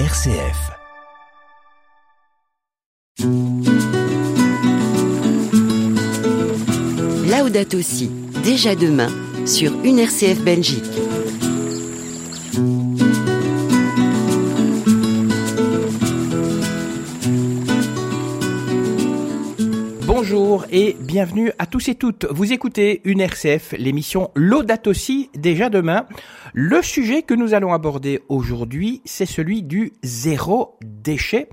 RCF. Laudato Si, déjà demain, sur une RCF Belgique. Bonjour et bienvenue à tous et toutes. Vous écoutez une RCF, l'émission Laudato Si, déjà demain. Le sujet que nous allons aborder aujourd'hui, c'est celui du zéro déchet.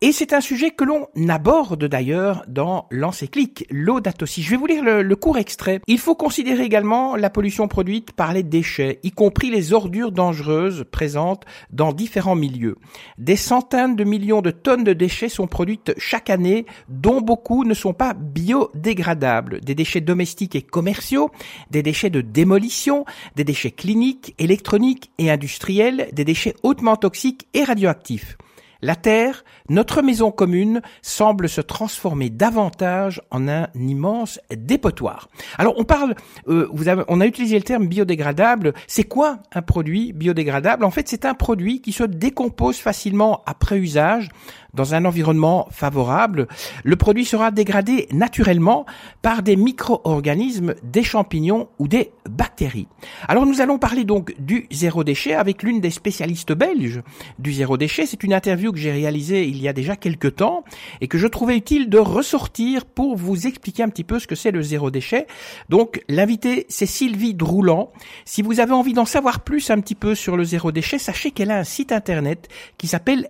Et c'est un sujet que l'on aborde d'ailleurs dans l'encyclique Laudato Si. Je vais vous lire le court extrait. Il faut considérer également la pollution produite par les déchets, y compris les ordures dangereuses présentes dans différents milieux. Des centaines de millions de tonnes de déchets sont produites chaque année, dont beaucoup ne sont pas biodégradables. Des déchets domestiques et commerciaux, des déchets de démolition, des déchets cliniques, électroniques et industriels, des déchets hautement toxiques et radioactifs. La Terre, notre maison commune, semble se transformer davantage en un immense dépotoir. Alors on parle, euh, on a utilisé le terme biodégradable. C'est quoi un produit biodégradable? En fait, c'est un produit qui se décompose facilement après usage dans un environnement favorable. Le produit sera dégradé naturellement par des micro-organismes, des champignons ou des bactéries. Alors nous allons parler donc du zéro déchet avec l'une des spécialistes belges du zéro déchet. C'est une interview que j'ai réalisée il y a déjà quelques temps et que je trouvais utile de ressortir pour vous expliquer un petit peu ce que c'est le zéro déchet. Donc l'invité c'est Sylvie Droulant. Si vous avez envie d'en savoir plus un petit peu sur le zéro déchet, sachez qu'elle a un site internet qui s'appelle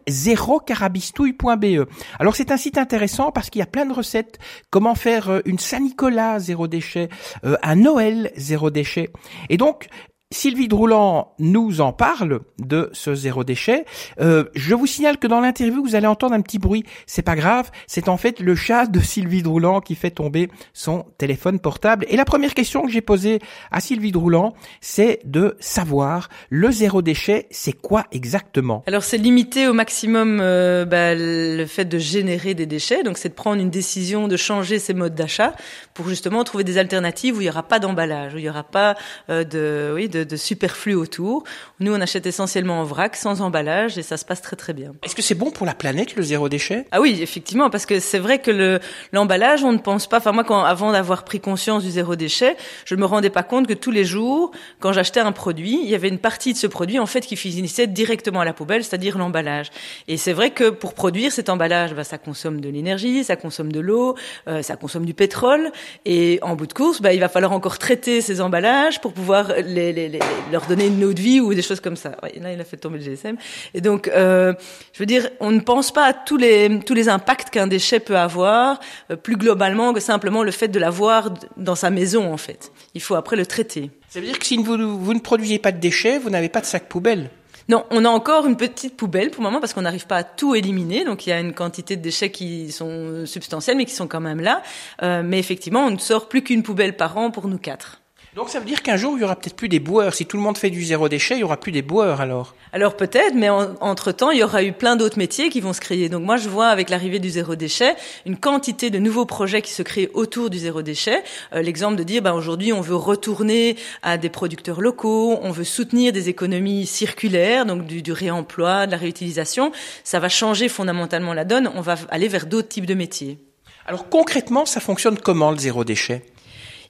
zérocarabistouille.be. Alors c'est un site intéressant parce qu'il y a plein de recettes. Comment faire euh, une Saint-Nicolas zéro déchet, euh, un Noël zéro déchet. Et donc Sylvie Droulant nous en parle de ce zéro déchet. Euh, je vous signale que dans l'interview, vous allez entendre un petit bruit. C'est pas grave, c'est en fait le chat de Sylvie Droulant qui fait tomber son téléphone portable. Et la première question que j'ai posée à Sylvie Droulant, c'est de savoir le zéro déchet, c'est quoi exactement? Alors c'est limiter au maximum euh, bah, le fait de générer des déchets. Donc c'est de prendre une décision de changer ses modes d'achat pour justement trouver des alternatives où il n'y aura pas d'emballage, où il n'y aura pas euh, de, oui, de, de superflu autour. Nous, on achète essentiellement en vrac, sans emballage, et ça se passe très très bien. Est-ce que c'est bon pour la planète le zéro déchet? Ah oui, effectivement, parce que c'est vrai que le l'emballage, on ne pense pas. Enfin moi, quand avant d'avoir pris conscience du zéro déchet, je ne me rendais pas compte que tous les jours, quand j'achetais un produit, il y avait une partie de ce produit en fait qui finissait directement à la poubelle, c'est-à-dire l'emballage. Et c'est vrai que pour produire cet emballage, bah, ça consomme de l'énergie, ça consomme de l'eau, euh, ça consomme du pétrole, et en bout de course, bah, il va falloir encore traiter ces emballages pour pouvoir les, les, les, leur donner une autre vie ou des choses comme ça. Ouais, là, il a fait tomber le GSM. Et donc, euh, je veux dire, on ne pense pas à tous les tous les impacts qu'un déchet peut avoir, euh, plus globalement que simplement le fait de l'avoir dans sa maison, en fait. Il faut après le traiter. Ça veut dire que si vous, vous ne produisez pas de déchets, vous n'avez pas de sac poubelle non, on a encore une petite poubelle pour le moment parce qu'on n'arrive pas à tout éliminer. Donc il y a une quantité de déchets qui sont substantiels mais qui sont quand même là. Euh, mais effectivement, on ne sort plus qu'une poubelle par an pour nous quatre. Donc ça veut dire qu'un jour, il y aura peut-être plus des boueurs. Si tout le monde fait du zéro déchet, il y aura plus des boueurs alors Alors peut-être, mais en, entre-temps, il y aura eu plein d'autres métiers qui vont se créer. Donc moi, je vois avec l'arrivée du zéro déchet une quantité de nouveaux projets qui se créent autour du zéro déchet. Euh, L'exemple de dire, bah, aujourd'hui, on veut retourner à des producteurs locaux, on veut soutenir des économies circulaires, donc du, du réemploi, de la réutilisation. Ça va changer fondamentalement la donne. On va aller vers d'autres types de métiers. Alors concrètement, ça fonctionne comment le zéro déchet?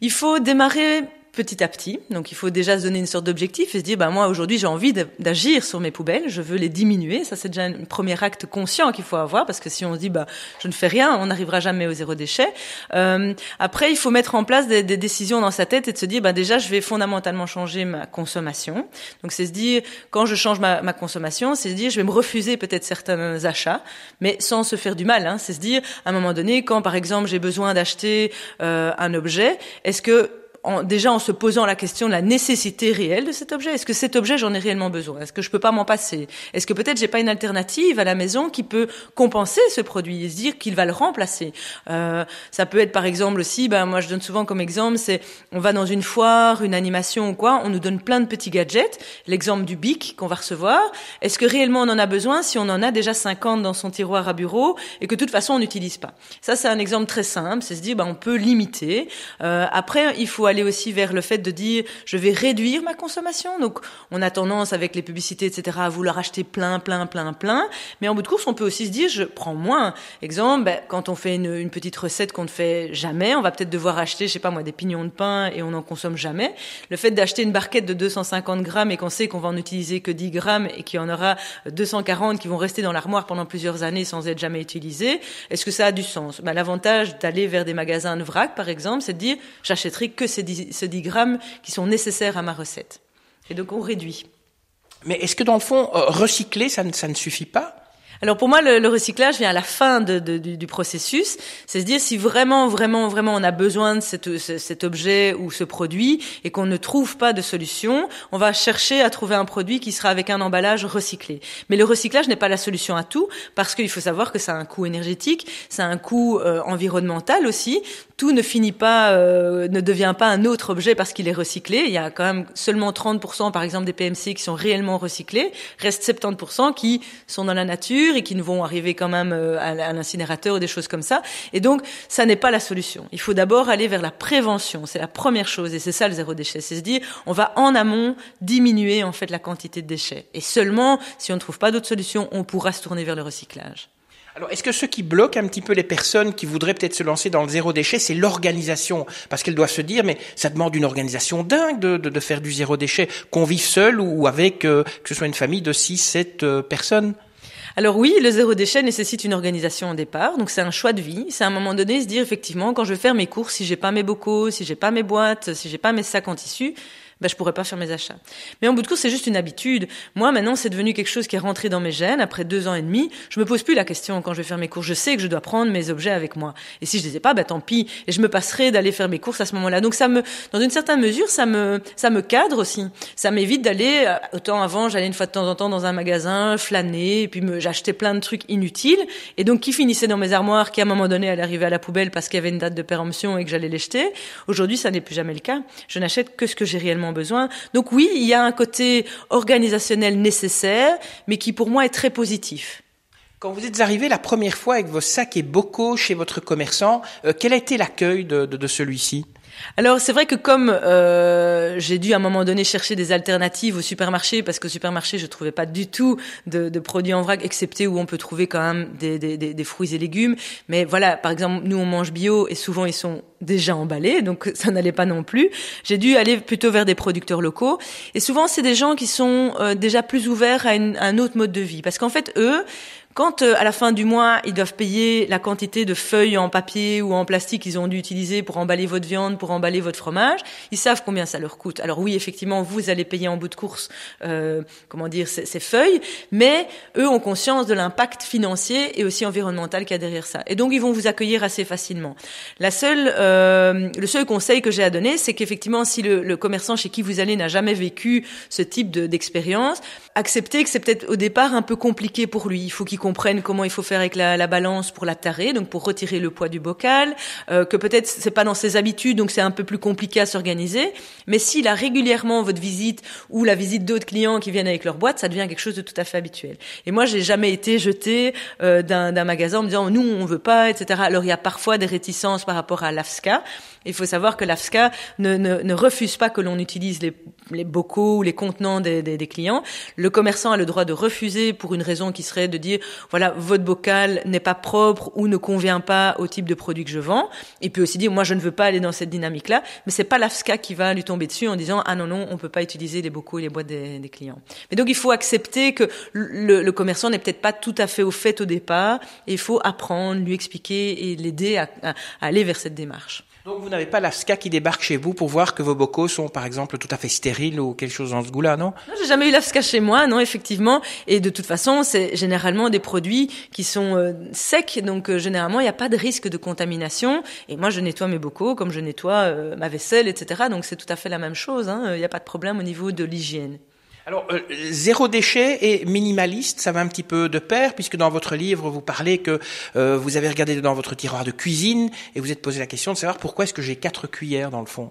Il faut démarrer petit à petit. Donc il faut déjà se donner une sorte d'objectif et se dire, bah moi aujourd'hui j'ai envie d'agir sur mes poubelles, je veux les diminuer. Ça c'est déjà un premier acte conscient qu'il faut avoir parce que si on se dit, bah je ne fais rien, on n'arrivera jamais au zéro déchet. Euh, après il faut mettre en place des, des, décisions dans sa tête et de se dire, bah déjà je vais fondamentalement changer ma consommation. Donc c'est se dire, quand je change ma, ma consommation, c'est se dire, je vais me refuser peut-être certains achats, mais sans se faire du mal. Hein. C'est se dire, à un moment donné, quand par exemple j'ai besoin d'acheter euh, un objet, est-ce que déjà en se posant la question de la nécessité réelle de cet objet. Est-ce que cet objet j'en ai réellement besoin? Est-ce que je peux pas m'en passer? Est-ce que peut-être j'ai pas une alternative à la maison qui peut compenser ce produit et se dire qu'il va le remplacer? Euh, Ça peut être par exemple aussi, ben moi je donne souvent comme exemple, c'est on va dans une foire, une animation ou quoi, on nous donne plein de petits gadgets. L'exemple du bic qu'on va recevoir. Est-ce que réellement on en a besoin si on en a déjà 50 dans son tiroir à bureau et que de toute façon on n'utilise pas? Ça c'est un exemple très simple, c'est se dire ben on peut limiter. Euh, après il faut aller aussi vers le fait de dire je vais réduire ma consommation. Donc on a tendance avec les publicités, etc., à vouloir acheter plein, plein, plein, plein. Mais en bout de course, on peut aussi se dire je prends moins. Exemple, ben, quand on fait une, petite recette qu'on ne fait jamais, on va peut-être devoir acheter, je sais pas moi, des pignons de pain et on n'en consomme jamais. Le fait d'acheter une barquette de 250 grammes et qu'on sait qu'on va en utiliser que 10 grammes et qu'il y en aura 240 qui vont rester dans l'armoire pendant plusieurs années sans être jamais utilisés, est-ce que ça a du sens? Ben, L'avantage d'aller vers des magasins de vrac, par exemple, c'est de dire j'achèterai que ces 10, ces 10 grammes qui sont nécessaires à ma recette. Et donc on réduit. Mais est-ce que dans le fond, euh, recycler, ça ne suffit pas? Alors pour moi, le, le, recyclage vient à la fin de, de, du, du, processus. C'est se dire si vraiment, vraiment, vraiment on a besoin de cette, cet objet ou ce produit et qu'on ne trouve pas de solution, on va chercher à trouver un produit qui sera avec un emballage recyclé. Mais le recyclage n'est pas la solution à tout parce qu'il faut savoir que ça a un coût énergétique, ça a un coût euh, environnemental aussi. Tout ne finit pas, euh, ne devient pas un autre objet parce qu'il est recyclé. Il y a quand même seulement 30% par exemple des PMC qui sont réellement recyclés. Reste 70% qui sont dans la nature et qui ne vont arriver quand même euh, à l'incinérateur ou des choses comme ça. Et donc, ça n'est pas la solution. Il faut d'abord aller vers la prévention. C'est la première chose et c'est ça le zéro déchet. C'est se dire, on va en amont diminuer en fait la quantité de déchets. Et seulement, si on ne trouve pas d'autre solution, on pourra se tourner vers le recyclage. Alors, est-ce que ce qui bloque un petit peu les personnes qui voudraient peut-être se lancer dans le zéro déchet, c'est l'organisation? Parce qu'elles doivent se dire, mais ça demande une organisation dingue de faire du zéro déchet, qu'on vive seul ou avec, euh, que ce soit une famille de 6, 7 euh, personnes? Alors oui, le zéro déchet nécessite une organisation au départ, donc c'est un choix de vie. C'est à un moment donné se dire effectivement quand je vais faire mes courses, si j'ai pas mes bocaux, si j'ai pas mes boîtes, si j'ai pas mes sacs en tissu, ben, je pourrais pas faire mes achats. Mais en bout de course, c'est juste une habitude. Moi, maintenant, c'est devenu quelque chose qui est rentré dans mes gènes. Après deux ans et demi, je me pose plus la question quand je vais faire mes courses. Je sais que je dois prendre mes objets avec moi. Et si je les ai pas, ben, tant pis. Et je me passerai d'aller faire mes courses à ce moment-là. Donc, ça me, dans une certaine mesure, ça me, ça me cadre aussi. Ça m'évite d'aller, euh, autant avant, j'allais une fois de temps en temps dans un magasin, flâner, et puis j'achetais plein de trucs inutiles. Et donc, qui finissaient dans mes armoires, qui à un moment donné allaient arriver à la poubelle parce qu'il y avait une date de péremption et que j'allais les jeter. Aujourd'hui, ça n'est plus jamais le cas. Je n'achète que ce que j'ai réellement besoin. Donc oui, il y a un côté organisationnel nécessaire, mais qui pour moi est très positif. Quand vous êtes arrivé la première fois avec vos sacs et bocaux chez votre commerçant, euh, quel a été l'accueil de, celui-ci? Alors c'est vrai que comme euh, j'ai dû à un moment donné chercher des alternatives au supermarché parce qu'au supermarché je trouvais pas du tout de, de, produits en vrac excepté où on peut trouver quand même des, des, des, fruits et légumes. Mais voilà, par exemple nous on mange bio et souvent ils sont déjà emballés donc ça n'allait pas non plus. J'ai dû aller plutôt vers des producteurs locaux et souvent c'est des gens qui sont euh, déjà plus ouverts à, une, à un autre mode de vie parce qu'en fait eux quand euh, à la fin du mois, ils doivent payer la quantité de feuilles en papier ou en plastique qu'ils ont dû utiliser pour emballer votre viande, pour emballer votre fromage, ils savent combien ça leur coûte. Alors oui, effectivement, vous allez payer en bout de course, euh, comment dire, ces, feuilles, mais eux ont conscience de l'impact financier et aussi environnemental qu'il y a derrière ça. Et donc ils vont vous accueillir assez facilement. La seule, euh, le seul conseil que j'ai à donner, c'est qu'effectivement, si le, le, commerçant chez qui vous allez n'a jamais vécu ce type d'expérience, acceptez que c'est peut-être au départ un peu compliqué pour lui. Il faut qu'il comprennent comment il faut faire avec la, la, balance pour la tarer, donc pour retirer le poids du bocal, euh, que peut-être c'est pas dans ses habitudes, donc c'est un peu plus compliqué à s'organiser. Mais s'il a régulièrement votre visite ou la visite d'autres clients qui viennent avec leur boîte, ça devient quelque chose de tout à fait habituel. Et moi, j'ai jamais été jetée euh, d'un magasin en me disant nous on veut pas, etc. Alors il y a parfois des réticences par rapport à l'AFSCA. Il faut savoir que l'AFSCA ne, ne, ne, refuse pas que l'on utilise les, les, bocaux ou les contenants des, des, des, clients. Le commerçant a le droit de refuser pour une raison qui serait de dire voilà votre bocal n'est pas propre ou ne convient pas au type de produit que je vends. Il peut aussi dire moi je ne veux pas aller dans cette dynamique là, mais c'est pas l'AFSCA qui va lui tomber dessus en disant ah non non on peut pas utiliser les bocaux et les boîtes des, des clients. Mais donc il faut accepter que le, le commerçant n'est peut-être pas tout à fait au fait au départ il faut apprendre, lui expliquer et l'aider à, à aller vers cette démarche. Donc vous n'avez pas l'AFSCA qui débarque chez vous pour voir que vos bocaux sont par exemple tout à fait stériles ou quelque chose dans ce goût-là, non? Non, j'ai jamais eu l'AFSCA chez moi, non, effectivement. Et de toute façon, c'est généralement des produits qui sont euh, secs, donc euh, généralement il n'y a pas de risque de contamination. Et moi, je nettoie mes bocaux comme je nettoie euh, ma vaisselle, etc. Donc c'est tout à fait la même chose. Hein. Il n'y a pas de problème au niveau de l'hygiène. Alors, euh, zéro déchet et minimaliste, ça va un petit peu de pair, puisque dans votre livre, vous parlez que euh, vous avez regardé dans votre tiroir de cuisine et vous êtes posé la question de savoir pourquoi est-ce que j'ai quatre cuillères dans le fond?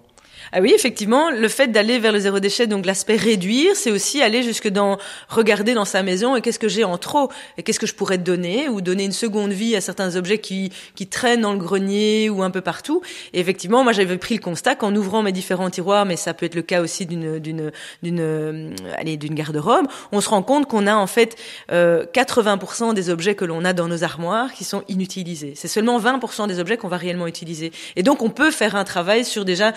Ah oui, effectivement, le fait d'aller vers le zéro déchet, donc l'aspect réduire, c'est aussi aller jusque dans regarder dans sa maison et qu'est-ce que j'ai en trop? Et qu'est-ce que je pourrais donner ou donner une seconde vie à certains objets qui qui traînent dans le grenier ou un peu partout? Et effectivement, moi j'avais pris le constat qu'en ouvrant mes différents tiroirs, mais ça peut être le cas aussi d'une d'une d'une euh, allez d'une garde-robe, on se rend compte qu'on a en fait euh, 80% des objets que l'on a dans nos armoires qui sont inutilisés. C'est seulement 20% des objets qu'on va réellement utiliser. Et donc on peut faire un travail sur déjà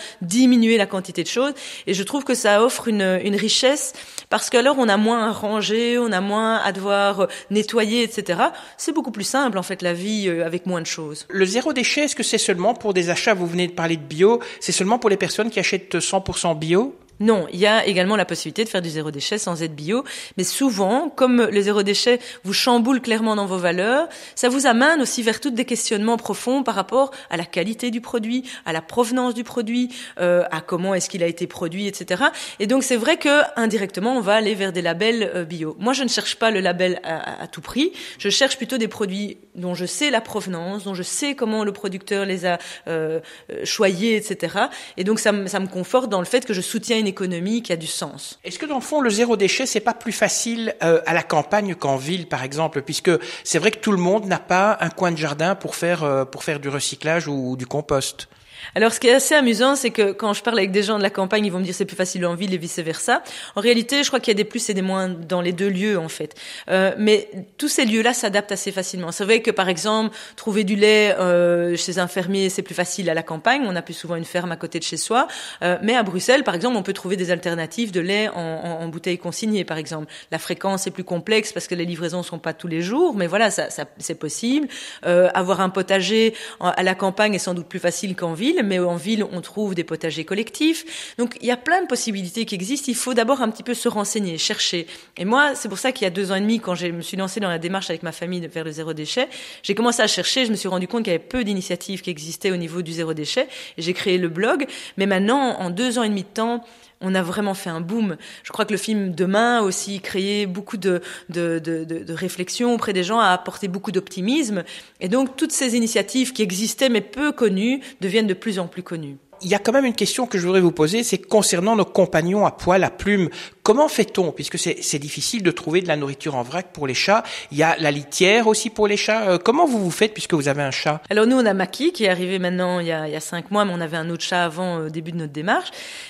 diminuer la quantité de choses. Et je trouve que ça offre une, une richesse parce qu'alors on a moins à ranger, on a moins à devoir nettoyer, etc. C'est beaucoup plus simple en fait la vie euh, avec moins de choses. Le zéro déchet, est-ce que c'est seulement pour des achats? Vous venez de parler de bio, c'est seulement pour les personnes qui achètent 100% bio? Non, il y a également la possibilité de faire du zéro déchet sans être bio, mais souvent, comme le zéro déchet vous chamboule clairement dans vos valeurs, ça vous amène aussi vers toutes des questionnements profonds par rapport à la qualité du produit, à la provenance du produit, euh, à comment est-ce qu'il a été produit, etc. Et donc c'est vrai que indirectement, on va aller vers des labels euh, bio. Moi, je ne cherche pas le label à, tout prix. Je cherche plutôt des produits dont je sais la provenance, dont je sais comment le producteur les a euh, euh choyés, etc. Et donc ça, ça me conforte dans le fait que je soutiens une économie qui a du sens. Est-ce que dans le fond, le zéro déchet, c'est pas plus facile euh, à la campagne qu'en ville, par exemple, puisque c'est vrai que tout le monde n'a pas un coin de jardin pour faire euh, du recyclage ou du compost. Alors, ce qui est assez amusant, c'est que quand je parle avec des gens de la campagne, ils vont me dire c'est plus facile en ville et vice versa. En réalité, je crois qu'il y a des plus et des moins dans les deux lieux, en fait. Euh, mais tous ces lieux-là s'adaptent assez facilement. C'est vrai que, par exemple, trouver du lait euh, chez un fermier, c'est plus facile à la campagne. On a plus souvent une ferme à côté de chez soi. Euh, mais à Bruxelles, par exemple, on peut trouver des alternatives de lait en, en, en bouteille consignée, par exemple. La fréquence est plus complexe parce que les livraisons sont pas tous les jours, mais voilà, ça, ça c'est possible. Euh, avoir un potager à la campagne est sans doute plus facile qu'en ville mais en ville, on trouve des potagers collectifs. Donc, il y a plein de possibilités qui existent. Il faut d'abord un petit peu se renseigner, chercher. Et moi, c'est pour ça qu'il y a deux ans et demi, quand je me suis lancée dans la démarche avec ma famille faire le zéro déchet, j'ai commencé à chercher. Je me suis rendu compte qu'il y avait peu d'initiatives qui existaient au niveau du zéro déchet. Et j'ai créé le blog. Mais maintenant, en deux ans et demi de temps, on a vraiment fait un boom. Je crois que le film Demain a aussi créé beaucoup de, de, de, réflexions auprès des gens, a apporté beaucoup d'optimisme. Et donc, toutes ces initiatives qui existaient mais peu connues deviennent de plus en plus connues il y a quand même une question que je voudrais vous poser, c'est concernant nos compagnons à poil, à plume. Comment fait-on? Puisque c'est difficile de trouver de la nourriture en vrac pour les chats. Il y a la litière aussi pour les chats. Euh, comment vous vous faites puisque vous avez un chat? Alors nous, on a Maki qui est arrivé maintenant il y a, cinq mois, mais on avait un autre chat avant au début de notre démarche.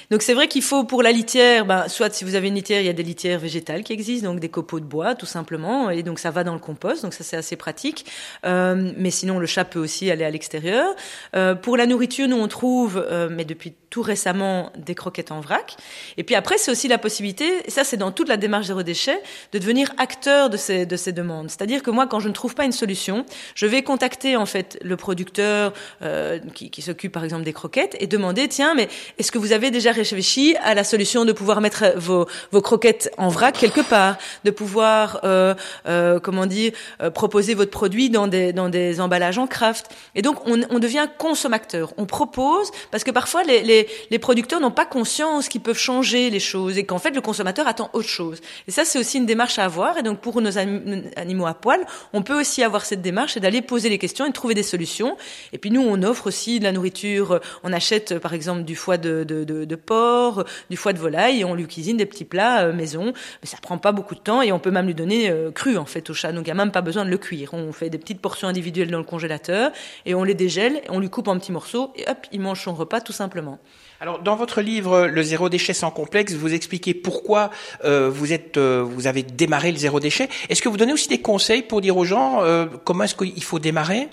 Donc c'est vrai qu'il faut pour la litière, ben, soit si vous avez une litière, il y a des litières végétales qui existent, donc des copeaux de bois tout simplement, et donc ça va dans le compost, donc ça c'est assez pratique. Euh, mais sinon, le chat peut aussi aller à l'extérieur. Euh, pour la nourriture, nous on trouve, euh, mais depuis tout récemment des croquettes en vrac. Et puis après, c'est aussi la possibilité, et ça c'est dans toute la démarche zéro déchet, de devenir acteur de ces, de ces demandes. C'est-à-dire que moi, quand je ne trouve pas une solution, je vais contacter en fait le producteur euh, qui, qui s'occupe par exemple des croquettes et demander, tiens, mais est-ce que vous avez déjà réfléchi à la solution de pouvoir mettre vos, vos croquettes en vrac quelque part, de pouvoir, euh, euh, comment dire, euh, proposer votre produit dans des, dans des emballages en craft? Et donc, on, on devient consommateur. On propose, parce que parfois, les, les les, producteurs n'ont pas conscience qu'ils peuvent changer les choses et qu'en fait le consommateur attend autre chose. Et ça, c'est aussi une démarche à avoir. Et donc pour nos animaux à poil, on peut aussi avoir cette démarche et d'aller poser les questions et de trouver des solutions. Et puis nous, on offre aussi de la nourriture. On achète par exemple du foie de, porc, du foie de volaille et on lui cuisine des petits plats euh, maison. Mais ça prend pas beaucoup de temps et on peut même lui donner euh, cru en fait au chat. Donc il n'y a même pas besoin de le cuire. On fait des petites portions individuelles dans le congélateur et on les dégèle, on lui coupe en petits morceaux et hop, il mange son repas tout simplement. Alors, dans votre livre Le zéro déchet sans complexe, vous expliquez pourquoi euh, vous êtes, euh, vous avez démarré le zéro déchet. Est-ce que vous donnez aussi des conseils pour dire aux gens euh, comment est-ce qu'il faut démarrer?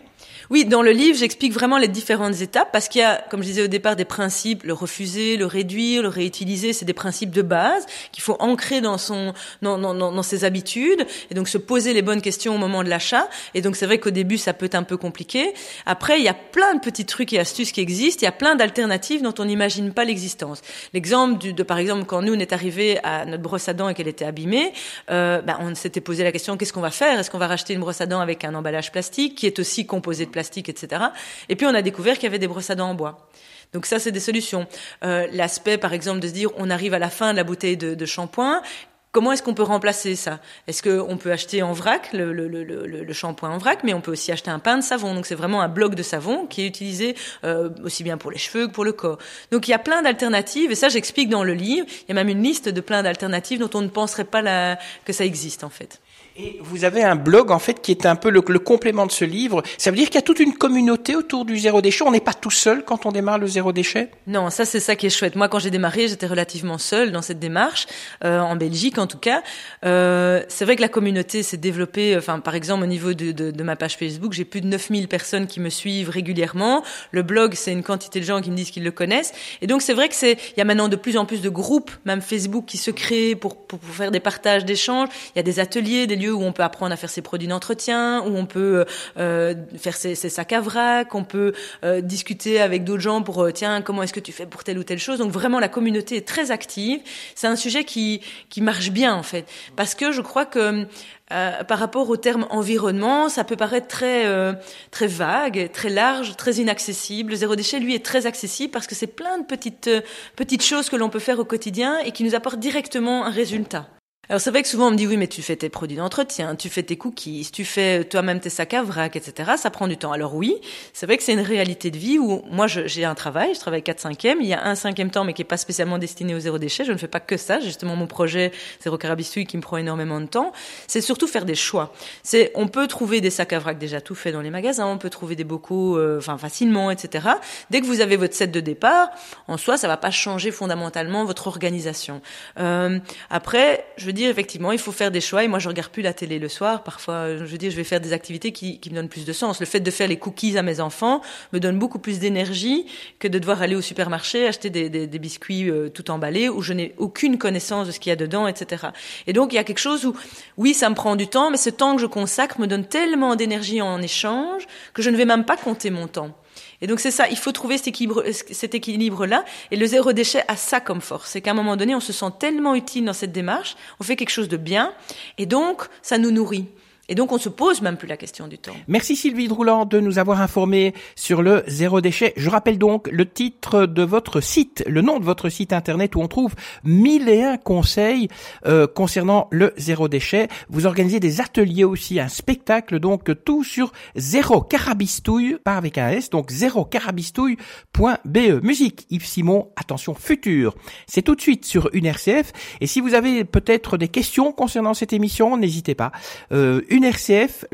Oui, dans le livre, j'explique vraiment les différentes étapes parce qu'il y a, comme je disais au départ, des principes, le refuser, le réduire, le réutiliser, c'est des principes de base qu'il faut ancrer dans son, dans, dans, dans, ses habitudes et donc se poser les bonnes questions au moment de l'achat. Et donc c'est vrai qu'au début, ça peut être un peu compliqué. Après, il y a plein de petits trucs et astuces qui existent. Il y a plein d'alternatives dont on n'imagine pas l'existence. L'exemple de, par exemple, quand nous on est arrivé à notre brosse à dents et qu'elle était abîmée, euh, ben, on s'était posé la question qu'est-ce qu'on va faire? Est-ce qu'on va racheter une brosse à dents avec un emballage plastique qui est aussi composé de plastique, etc. Et puis on a découvert qu'il y avait des brosses à dents en bois. Donc ça, c'est des solutions. Euh, L'aspect, par exemple, de se dire, on arrive à la fin de la bouteille de, shampoing, Comment est-ce qu'on peut remplacer ça? Est-ce qu'on peut acheter en vrac le, shampoing en vrac, mais on peut aussi acheter un pain de savon. Donc c'est vraiment un bloc de savon qui est utilisé euh, aussi bien pour les cheveux que pour le corps. Donc il y a plein d'alternatives et ça j'explique dans le livre. Il y a même une liste de plein d'alternatives dont on ne penserait pas que ça existe en fait. Et vous avez un blog en fait qui est un peu le, complément de ce livre. Ça veut dire qu'il y a toute une communauté autour du zéro déchet. On n'est pas tout seul quand on démarre le zéro déchet? Non, ça c'est ça qui est chouette. Moi, quand j'ai démarré, j'étais relativement seule dans cette démarche euh, en Belgique en tout cas. Euh, c'est vrai que la communauté s'est développée. Enfin, par exemple, au niveau de ma page Facebook, j'ai plus de 9000 personnes qui me suivent régulièrement. Le blog, c'est une quantité de gens qui me disent qu'ils le connaissent. Et donc c'est vrai que c'est il y a maintenant de plus en plus de groupes, même Facebook, qui se créent pour, pour, pour faire des partages, d'échanges. Il y a des ateliers, des lieux où on peut apprendre à faire ses produits d'entretien, où on peut euh, faire ses, sacs à vrac, on peut euh, discuter avec d'autres gens pour euh, tiens comment est-ce que tu fais pour telle ou telle chose. Donc vraiment la communauté est très active. C'est un sujet qui qui marche bien en fait parce que je crois que euh, par rapport au terme environnement, ça peut paraître très euh, très vague, très large, très inaccessible. Le zéro déchet, lui, est très accessible parce que c'est plein de petites petites choses que l'on peut faire au quotidien et qui nous apportent directement un résultat. Alors c'est vrai que souvent on me dit oui mais tu fais tes produits d'entretien, tu fais tes cookies, tu fais toi-même tes sacs à vrac, etc. Ça prend du temps. Alors oui, c'est vrai que c'est une réalité de vie où moi j'ai un travail, je travaille 4 5 il y a un cinquième temps mais qui est pas spécialement destiné au zéro déchet. Je ne fais pas que ça. Justement mon projet zéro carabistouille qui me prend énormément de temps, c'est surtout faire des choix. C'est on peut trouver des sacs à vrac déjà tout fait dans les magasins, on peut trouver des bocaux, euh, enfin facilement, etc. Dès que vous avez votre set de départ, en soi ça va pas changer fondamentalement votre organisation. Euh, après, je veux dire, effectivement, il faut faire des choix. Et moi, je regarde plus la télé le soir. Parfois, je veux dire, je vais faire des activités qui, me donnent plus de sens. Le fait de faire les cookies à mes enfants me donne beaucoup plus d'énergie que de devoir aller au supermarché acheter des biscuits euh, tout emballés où je n'ai aucune connaissance de ce qu'il y a dedans, etc. Et donc, il y a quelque chose où, oui, ça me prend du temps, mais ce temps que je consacre me donne tellement d'énergie en échange que je ne vais même pas compter mon temps. Et donc c'est ça, il faut trouver cet équilibre, cet équilibre-là. Et le zéro déchet a ça comme force, c'est qu'à un moment donné, on se sent tellement utile dans cette démarche, on fait quelque chose de bien, et donc ça nous nourrit. Et donc, on se pose même plus la question du temps. Merci Sylvie Drouland de nous avoir informé sur le zéro déchet. Je rappelle donc le titre de votre site, le nom de votre site internet où on trouve mille et un conseils euh, concernant le zéro déchet. Vous organisez des ateliers aussi, un spectacle, donc tout sur zéro carabistouille, pas avec un S, donc zéro carabistouille.be. Musique, Yves Simon, attention futur. C'est tout de suite sur une RCF. Et si vous avez peut-être des questions concernant cette émission, n'hésitez pas. Euh, RCF,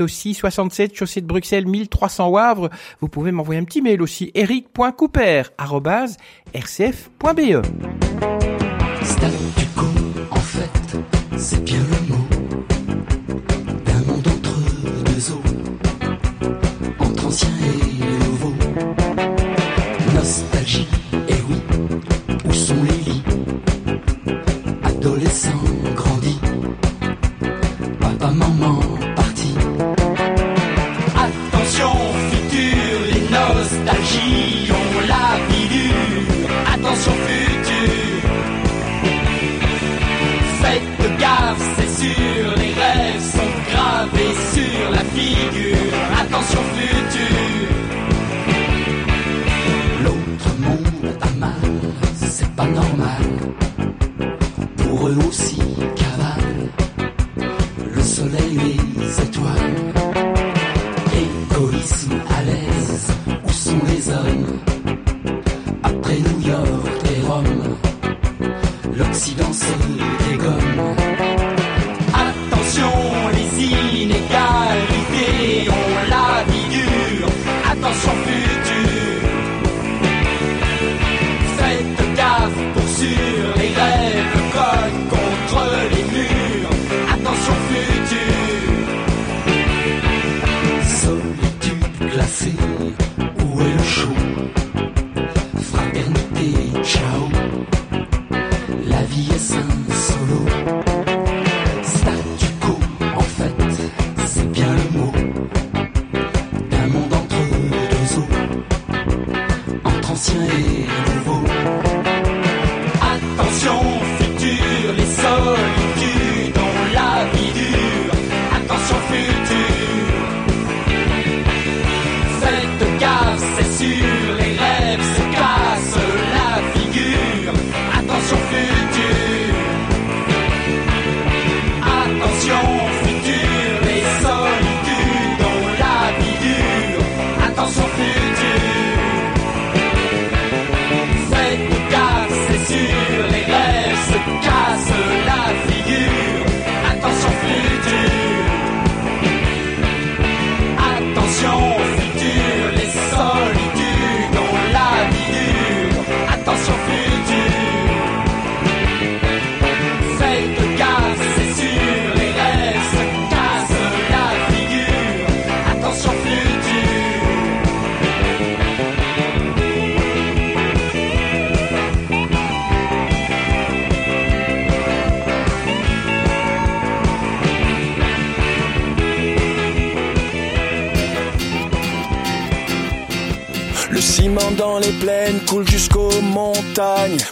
aussi 67, chaussée de Bruxelles 1300 Wavre. Vous pouvez m'envoyer un petit mail aussi, eric.couper.rcf.be. Statu quo, en fait, c'est bien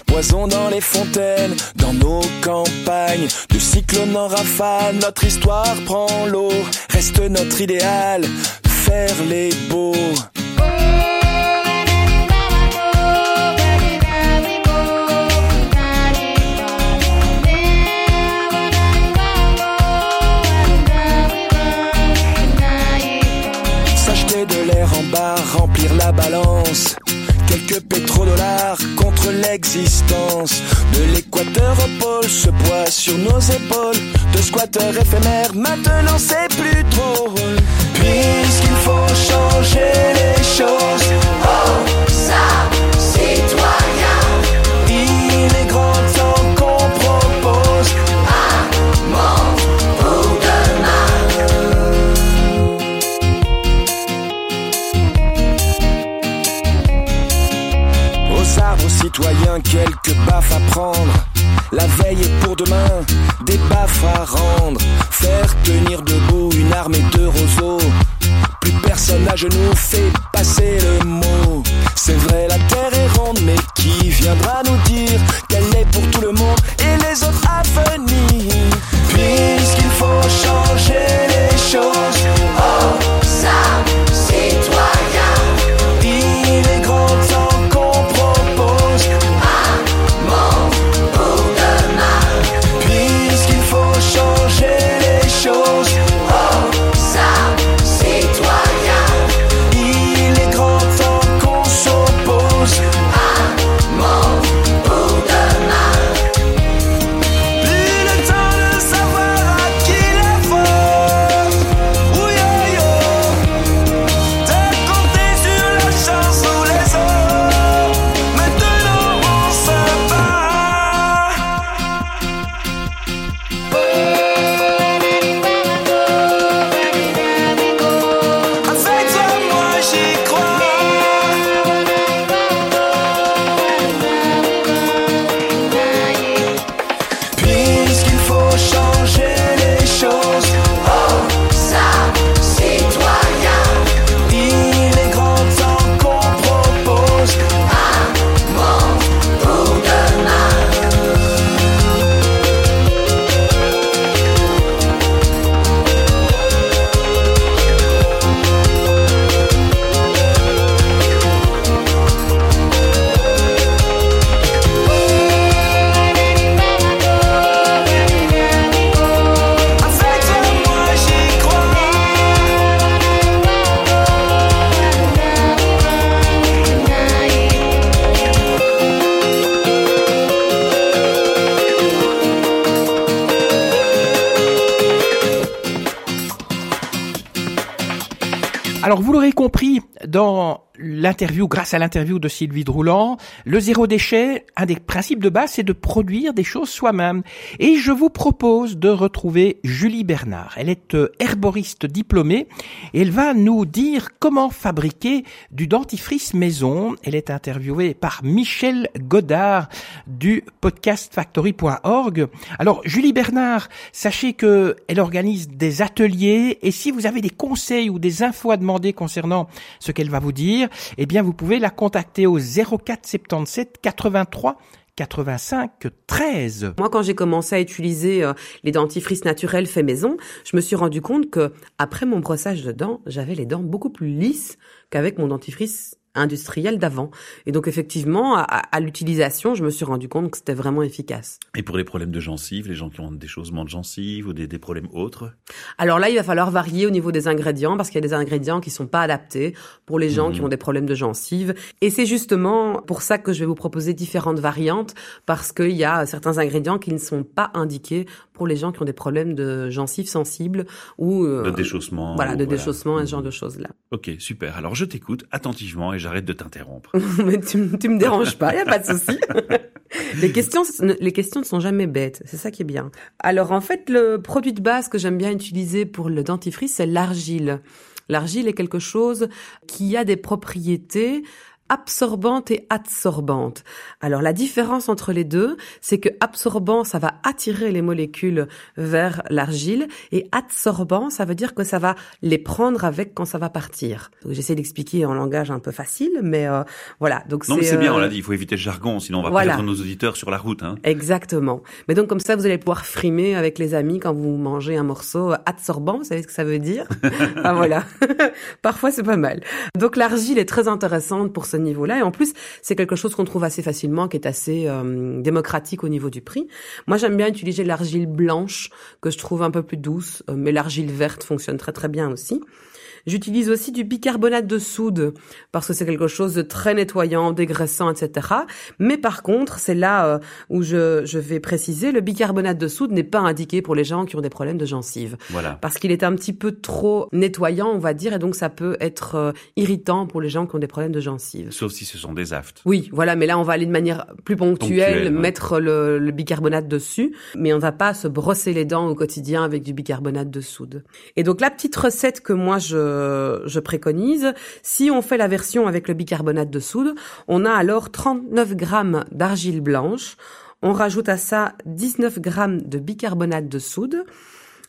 Poison dans les fontaines, dans nos campagnes. De cyclone en rafale, notre histoire prend l'eau. Reste notre idéal, faire les beaux. S'acheter de l'air en bas, remplir la balance. Quelques pétrodollars contre l'existence. De l'équateur au pôle, ce poids sur nos épaules. De squatteurs éphémères, maintenant c'est plus drôle. Puisqu'il faut changer les choses. Oh, ça, quelques baffes à prendre. La veille est pour demain, des baffes à rendre. Faire tenir debout une armée de roseaux. Plus personne à genoux fait compris dans l'interview, grâce à l'interview de Sylvie Droulant, le zéro déchet, un des principes de base, c'est de produire des choses soi-même. Et je vous propose de retrouver Julie Bernard. Elle est euh, herboriste diplômée et elle va nous dire comment fabriquer du dentifrice maison. Elle est interviewée par Michel Godard du podcastfactory.org. Alors Julie Bernard, sachez que elle organise des ateliers et si vous avez des conseils ou des infos à demander concernant ce qu'elle va vous dire, eh bien vous pouvez la contacter au 04 77 83 85 13. Moi, quand j'ai commencé à utiliser euh, les dentifrices naturels faits maison, je me suis rendu compte que après mon brossage de dents, j'avais les dents beaucoup plus lisses qu'avec mon dentifrice industriel d'avant. Et donc effectivement, à, à l'utilisation, je me suis rendu compte que c'était vraiment efficace. Et pour les problèmes de gencives, les gens qui ont des chaussements de gencives ou des, des problèmes autres? Alors là, il va falloir varier au niveau des ingrédients parce qu'il y a des ingrédients qui sont pas adaptés pour les gens qui ont des problèmes de gencives. Et c'est justement pour ça que je vais vous proposer différentes variantes parce qu'il y a certains ingrédients qui ne sont pas indiqués pour les gens qui ont des problèmes de gencives sensibles ou euh, De déchaussement. Voilà, de déchaussement et ce genre Mhm. de choses là. Ok, super. Alors je t'écoute attentivement et j'arrête de t'interrompre. Mais tu, me déranges pas, y a pas de souci. les questions, les questions ne sont jamais bêtes. C'est ça qui est bien. Alors en fait, le produit de base que j'aime bien utiliser pour le dentifrice, c'est l'argile. L'argile est quelque chose qui a des propriétés absorbante et adsorbante. Alors la différence entre les deux, c'est que absorbant, ça va attirer les molécules vers l'argile et adsorbant, ça veut dire que ça va les prendre avec quand ça va partir. J'essaie d'expliquer en langage un peu facile, mais euh, voilà. Donc non, mais c'est bien, euh, on l'a dit, il faut éviter le jargon, sinon on va voilà. perdre nos auditeurs sur la route. Hein. Exactement. Mais donc comme ça, vous allez pouvoir frimer avec les amis quand vous mangez un morceau adsorbant. Vous savez ce que ça veut dire? Ah voilà. Parfois c'est pas mal. Donc l'argile est très intéressante pour ce niveau-là. Et en plus, c'est quelque chose qu'on trouve assez facilement, qui est assez euh, démocratique au niveau du prix. Moi, j'aime bien utiliser l'argile blanche, que je trouve un peu plus douce, euh, mais l'argile verte fonctionne très très bien aussi. J'utilise aussi du bicarbonate de soude parce que c'est quelque chose de très nettoyant, dégraissant, etc. Mais par contre, c'est là euh, où je, je vais préciser, le bicarbonate de soude n'est pas indiqué pour les gens qui ont des problèmes de gencives. Voilà. Parce qu'il est un petit peu trop nettoyant, on va dire, et donc ça peut être euh, irritant pour les gens qui ont des problèmes de gencives. Sauf si ce sont des aftes. Oui, voilà, mais là on va aller de manière plus ponctuelle, ouais. mettre le, le bicarbonate dessus, mais on va pas se brosser les dents au quotidien avec du bicarbonate de soude. Et donc la petite recette que moi je, je préconise, si on fait la version avec le bicarbonate de soude, on a alors 39 grammes d'argile blanche, on rajoute à ça 19 grammes de bicarbonate de soude,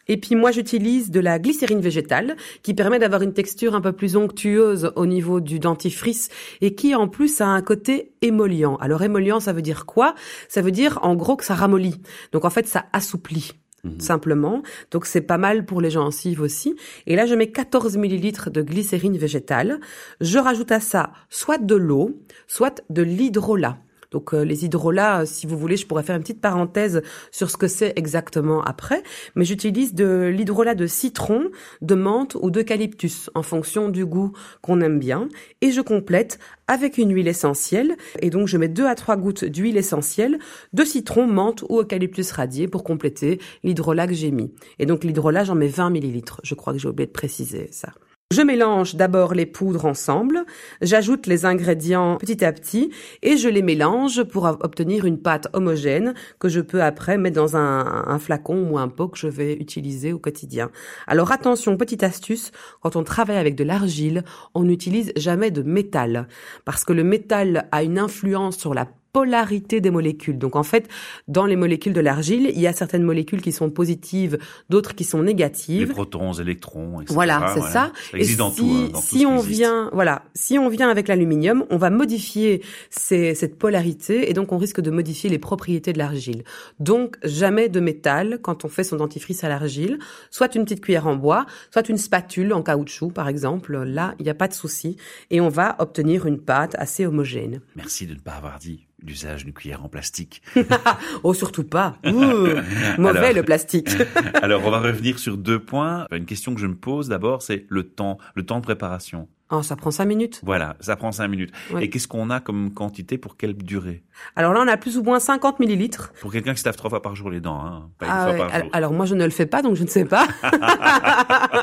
et puis moi j'utilise de la glycérine végétale qui permet d'avoir une texture un peu plus onctueuse au niveau du dentifrice et qui en plus a un côté émollient. Alors émollient ça veut dire quoi? Ça veut dire en gros que ça ramollit. Donc en fait ça assouplit simplement. Donc c'est pas mal pour les gencives aussi. Et là je mets 14 millilitres de glycérine végétale. Je rajoute à ça soit de l'eau, soit de l'hydrolat. Donc euh, les hydrolats, euh, si vous voulez, je pourrais faire une petite parenthèse sur ce que c'est exactement après. Mais j'utilise de l'hydrolat de citron, de menthe ou d'eucalyptus en fonction du goût qu'on aime bien. Et je complète avec une huile essentielle. Et donc je mets deux à trois gouttes d'huile essentielle, de citron, menthe ou eucalyptus radié pour compléter l'hydrolat que j'ai mis. Et donc l'hydrolat, j'en mets 20 millilitres. Je crois que j'ai oublié de préciser ça. Je mélange d'abord les poudres ensemble, j'ajoute les ingrédients petit à petit et je les mélange pour obtenir une pâte homogène que je peux après mettre dans un, flacon ou un pot que je vais utiliser au quotidien. Alors attention, petite astuce, quand on travaille avec de l'argile, on n'utilise jamais de métal parce que le métal a une influence sur la polarité des molécules. Donc en fait, dans les molécules de l'argile, il y a certaines molécules qui sont positives, d'autres qui sont négatives. Les protons, électrons, etc. Voilà, c'est voilà. ça. Ça existe Et dans si, tout. hein, dans si on existe. vient, voilà, si on vient avec l'aluminium, on va modifier ces- cette polarité et donc on risque de modifier les propriétés de l'argile. Donc jamais de métal quand on fait son dentifrice à l'argile, soit une petite cuillère en bois, soit une spatule en caoutchouc par exemple. Là, il n'y a pas de souci et on va obtenir une pâte assez homogène. Merci de ne pas avoir dit l'usage d'une cuillère en plastique. Oh surtout pas. Ouh, mauvais Alors- le plastique. Alors, on va revenir sur deux points. Une question que je me pose d'abord, c'est le temps, le temps de préparation. Oh, ça prend cinq minutes. Voilà, ça prend cinq minutes. Ouais. Et qu'est-ce qu'on a comme quantité pour quelle durée? Alors là, on a plus ou moins 50 millilitres. Pour quelqu'un qui se lave trois fois par jour les dents, hein, pas une Ah fois ouais, par al- jour. Alors moi je ne le fais pas donc je ne sais pas.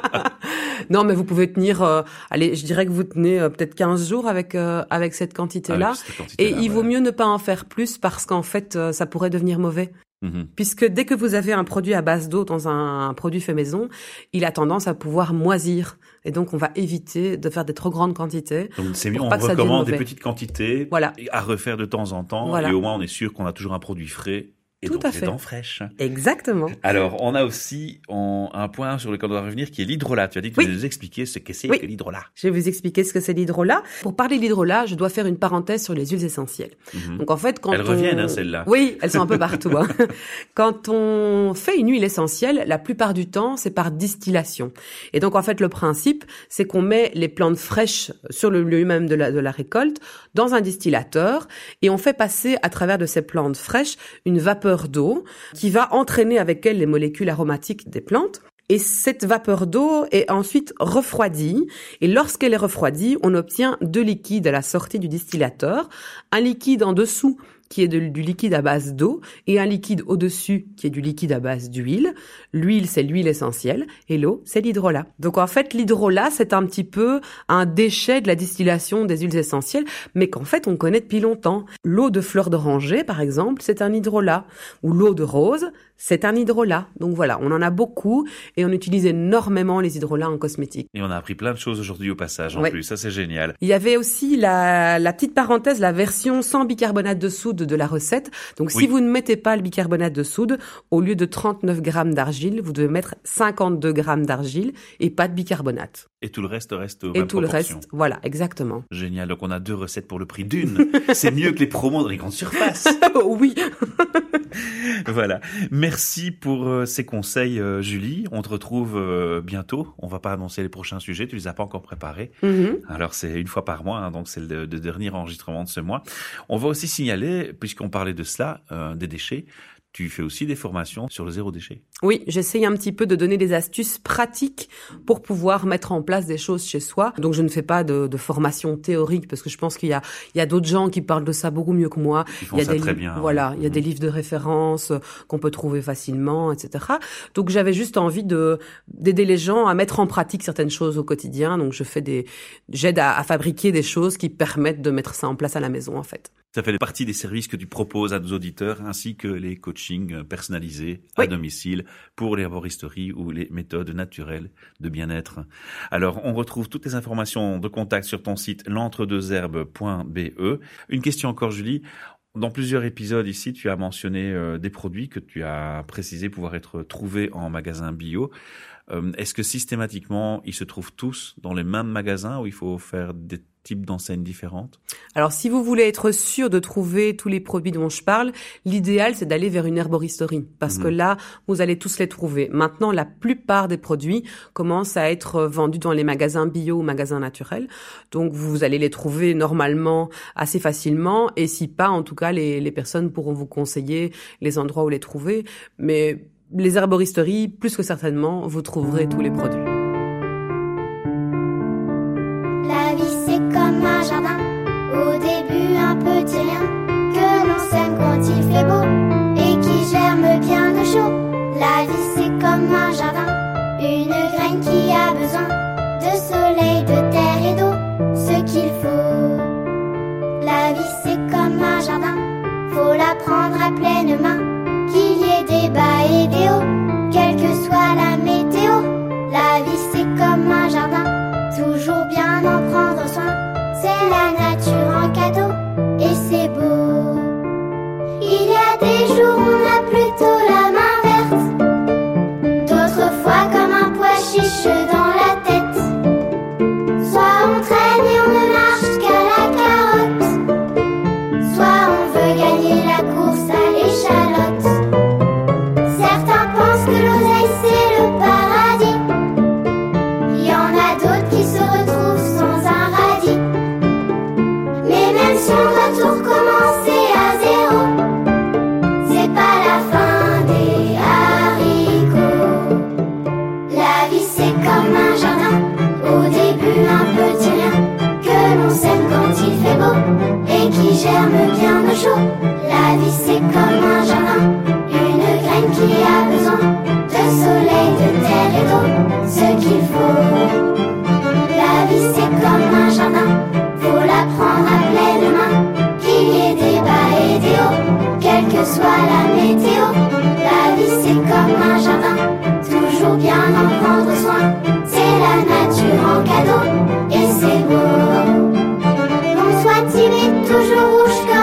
non mais vous pouvez tenir euh, allez, je dirais que vous tenez euh, peut-être 15 jours avec euh, avec cette quantité-là, et il vaut mieux ne pas en faire plus parce qu'en fait ça pourrait devenir mauvais. Mhm. Puisque dès que vous avez un produit à base d'eau dans un, un produit fait maison, il a tendance à pouvoir moisir et donc on va éviter de faire des trop grandes quantités. Donc c'est mieux, on recommande des petites quantités Voilà. à refaire de temps en temps. Voilà. Et au moins, on est sûr qu'on a toujours un produit frais et Tout donc à fait. dents fraîches. Exactement. Alors, on a aussi on- un point sur lequel on doit revenir qui est l'hydrolat. Tu as dit que tu allais nous expliquer ce que c'est Oui. que l'hydrolat. Je vais vous expliquer ce que c'est l'hydrolat. Pour parler de l'hydrolat, je dois faire une parenthèse sur les huiles essentielles. Mhm. Donc en fait, quand Elles on... reviennent, hein, celles-là. Oui, elles sont un peu partout. hein. Quand on fait une huile essentielle, la plupart du temps, c'est par distillation. Et donc en fait, le principe, c'est qu'on met les plantes fraîches sur le lieu même de la, de la récolte dans un distillateur et on fait passer à travers de ces plantes fraîches une vapeur d'eau qui va entraîner avec elle les molécules aromatiques des plantes. Et cette vapeur d'eau est ensuite refroidie. Et lorsqu'elle est refroidie, on obtient deux liquides à la sortie du distillateur. Un liquide en dessous qui est du liquide à base d'eau et un liquide au-dessus qui est du liquide à base d'huile. L'huile, c'est l'huile essentielle et l'eau, c'est l'hydrolat. Donc en fait, l'hydrolat, c'est un petit peu un déchet de la distillation des huiles essentielles, mais qu'en fait, on connaît depuis longtemps. L'eau de fleur d'oranger, par exemple, c'est un hydrolat. Ou l'eau de rose, c'est un hydrolat. Donc voilà, on en a beaucoup et on utilise énormément les hydrolats en cosmétique. Et on a appris plein de choses aujourd'hui au passage en Ouais. plus, ça c'est génial. Il y avait aussi la, la petite parenthèse, la version sans bicarbonate de soude de la recette. Donc si vous ne mettez pas le bicarbonate de soude, au lieu de 39 grammes d'argile, vous devez mettre 52 grammes d'argile et pas de bicarbonate. Et tout le reste reste aux Et mêmes tout le reste, voilà, exactement. Génial, donc on a deux recettes pour le prix d'une. c'est mieux que les promos dans les grandes surfaces. oui. Voilà. Merci pour euh, ces conseils, euh, Julie. On te retrouve euh, bientôt. On va pas annoncer les prochains sujets. Tu les as pas encore préparés. Mhm. Alors c'est une fois par mois, hein, donc c'est le, le dernier enregistrement de ce mois. On va aussi signaler, puisqu'on parlait de cela, des déchets. Tu fais aussi des formations sur le zéro déchet. Oui, j'essaye un petit peu de donner des astuces pratiques pour pouvoir mettre en place des choses chez soi. Donc je ne fais pas de, de formation théorique parce que je pense qu'il y a, il y a d'autres gens qui parlent de ça beaucoup mieux que moi. Ils font il y a ça des très bien. Voilà, il y a des livres de référence qu'on peut trouver facilement, etc. Donc j'avais juste envie de d'aider les gens à mettre en pratique certaines choses au quotidien. Donc je fais des, j'aide à, à fabriquer des choses qui permettent de mettre ça en place à la maison en fait. Ça fait partie des services que tu proposes à nos auditeurs, ainsi que les coachings personnalisés à Oui. domicile pour les herboristeries ou les méthodes naturelles de bien-être. Alors, on retrouve toutes les informations de contact sur ton site l'entredeuxherbes.be. Une question encore, Julie. Dans plusieurs épisodes ici, tu as mentionné euh, des produits que tu as précisé pouvoir être trouvés en magasin bio. Euh, Est-ce que systématiquement, ils se trouvent tous dans les mêmes magasins ou il faut faire des types d'enseignes différentes Alors, si vous voulez être sûr de trouver tous les produits dont je parle, l'idéal, c'est d'aller vers une herboristerie. Parce Mhm. que là, vous allez tous les trouver. Maintenant, la plupart des produits commencent à être vendus dans les magasins bio ou magasins naturels. Donc, vous allez les trouver normalement assez facilement. Et si pas, en tout cas, les, les personnes pourront vous conseiller les endroits où les trouver. Mais les herboristeries, plus que certainement, vous trouverez tous les produits. Au début un petit rien, que l'on sème quand il fait beau et qui germe bien de chaud. La vie c'est comme un jardin, une graine qui a besoin de soleil, de terre et d'eau, ce qu'il faut. La vie c'est comme un jardin, faut la prendre à pleine main, des jours La vie c'est comme un jardin, une graine qui a besoin de soleil, de terre et d'eau, ce qu'il faut. La vie c'est comme un jardin, faut la prendre à pleine main, qu'il y ait des bas et des hauts, quelle que soit la météo. La vie c'est comme un jardin, toujours bien en prendre soin, c'est la nature en cadeau, et c'est beau. Qu'on soit timide,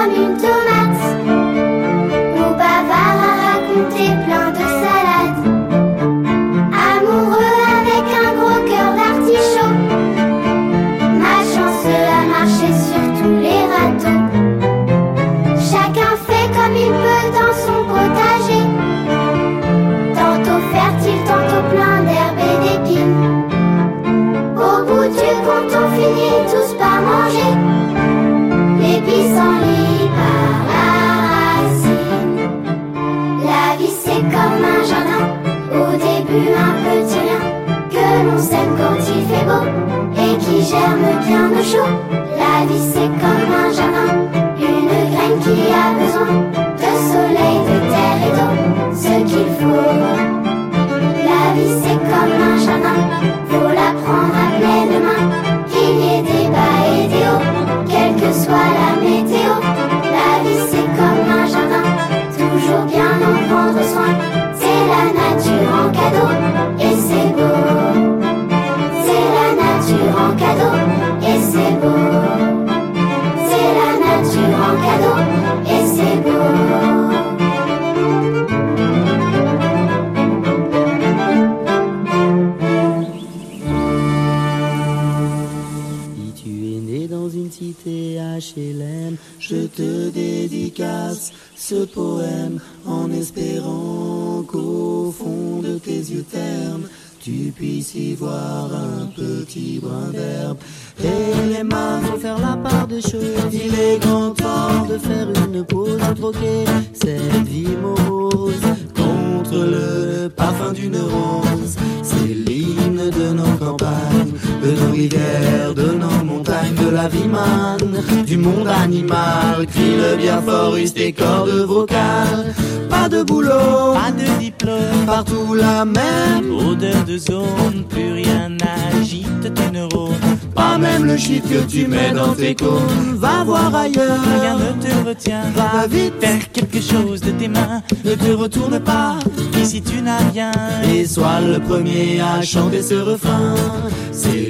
de nos rivières, de nos montagnes, de la vie manne, du monde animal. Crie le bien fort, use tes cordes vocales. Pas de boulot, Pas de diplôme, partout la même. odeur de zone, plus rien n'agite tes neurones. Pas même le chiffre que tu mets dans tes cônes. Va voir ailleurs. Rien ne te retient, Va vite, faire quelque chose de tes mains. ne te retourne pas. Ici tu n'as rien, Et sois le premier à chanter ce refrain. C'est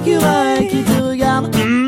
écureuil qui te regarde hum,